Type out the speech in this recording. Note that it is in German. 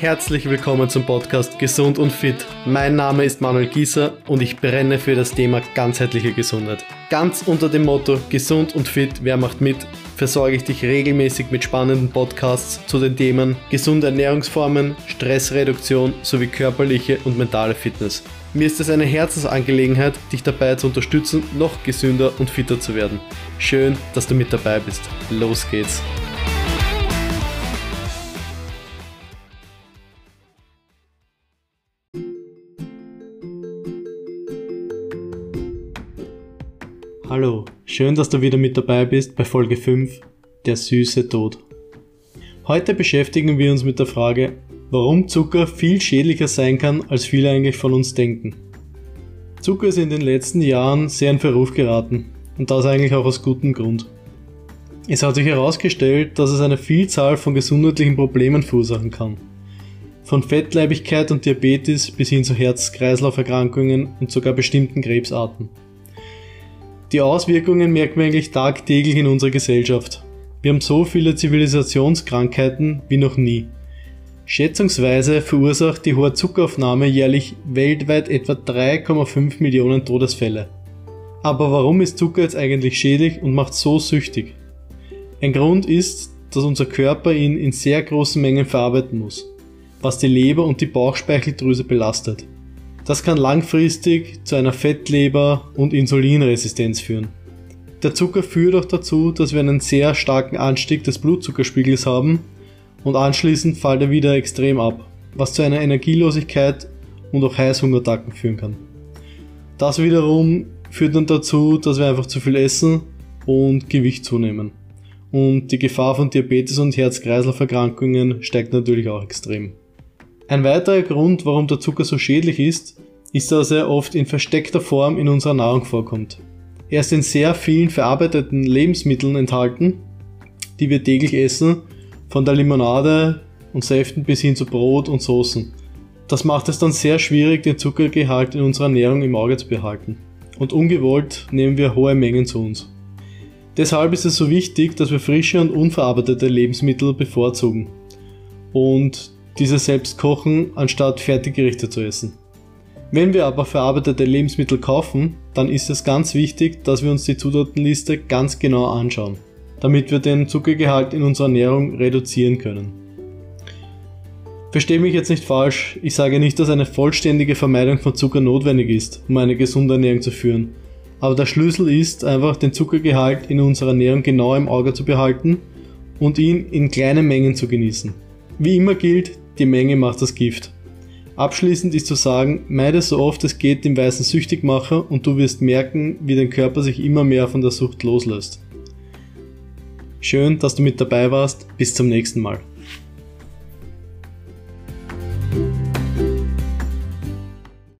Herzlich willkommen zum Podcast Gesund und Fit. Mein Name ist Manuel Gieser und ich brenne für das Thema ganzheitliche Gesundheit. Ganz unter dem Motto Gesund und Fit, wer macht mit, versorge ich dich regelmäßig mit spannenden Podcasts zu den Themen gesunde Ernährungsformen, Stressreduktion sowie körperliche und mentale Fitness. Mir ist es eine Herzensangelegenheit, dich dabei zu unterstützen, noch gesünder und fitter zu werden. Schön, dass du mit dabei bist. Los geht's. Hallo, schön, dass du wieder mit dabei bist bei Folge 5, der süße Tod. Heute beschäftigen wir uns mit der Frage, warum Zucker viel schädlicher sein kann, als viele eigentlich von uns denken. Zucker ist in den letzten Jahren sehr in Verruf geraten und das eigentlich auch aus gutem Grund. Es hat sich herausgestellt, dass es eine Vielzahl von gesundheitlichen Problemen verursachen kann. Von Fettleibigkeit und Diabetes bis hin zu Herz-Kreislauf-Erkrankungen und sogar bestimmten Krebsarten. Die Auswirkungen merken wir eigentlich tagtäglich in unserer Gesellschaft. Wir haben so viele Zivilisationskrankheiten wie noch nie. Schätzungsweise verursacht die hohe Zuckeraufnahme jährlich weltweit etwa 3,5 Millionen Todesfälle. Aber warum ist Zucker jetzt eigentlich schädlich und macht so süchtig? Ein Grund ist, dass unser Körper ihn in sehr großen Mengen verarbeiten muss, was die Leber und die Bauchspeicheldrüse belastet. Das kann langfristig zu einer Fettleber und Insulinresistenz führen. Der Zucker führt auch dazu, dass wir einen sehr starken Anstieg des Blutzuckerspiegels haben und anschließend fällt er wieder extrem ab, was zu einer Energielosigkeit und auch Heißhungerattacken führen kann. Das wiederum führt dann dazu, dass wir einfach zu viel essen und Gewicht zunehmen. Und die Gefahr von Diabetes und Herz-Kreislauf-Erkrankungen steigt natürlich auch extrem. Ein weiterer Grund, warum der Zucker so schädlich ist, ist, dass er oft in versteckter Form in unserer Nahrung vorkommt. Er ist in sehr vielen verarbeiteten Lebensmitteln enthalten, die wir täglich essen, von der Limonade und Säften bis hin zu Brot und Soßen. Das macht es dann sehr schwierig, den Zuckergehalt in unserer Ernährung im Auge zu behalten. Und ungewollt nehmen wir hohe Mengen zu uns. Deshalb ist es so wichtig, dass wir frische und unverarbeitete Lebensmittel bevorzugen. Und diese selbst kochen, anstatt Fertiggerichte zu essen. Wenn wir aber verarbeitete Lebensmittel kaufen, dann ist es ganz wichtig, dass wir uns die Zutatenliste ganz genau anschauen, damit wir den Zuckergehalt in unserer Ernährung reduzieren können. Verstehe mich jetzt nicht falsch, ich sage nicht, dass eine vollständige Vermeidung von Zucker notwendig ist, um eine gesunde Ernährung zu führen. Aber der Schlüssel ist einfach, den Zuckergehalt in unserer Ernährung genau im Auge zu behalten und ihn in kleinen Mengen zu genießen. Wie immer gilt, die Menge macht das Gift. Abschließend ist zu sagen, meide so oft es geht den weißen Süchtigmacher und du wirst merken, wie dein Körper sich immer mehr von der Sucht loslöst. Schön, dass du mit dabei warst. Bis zum nächsten Mal.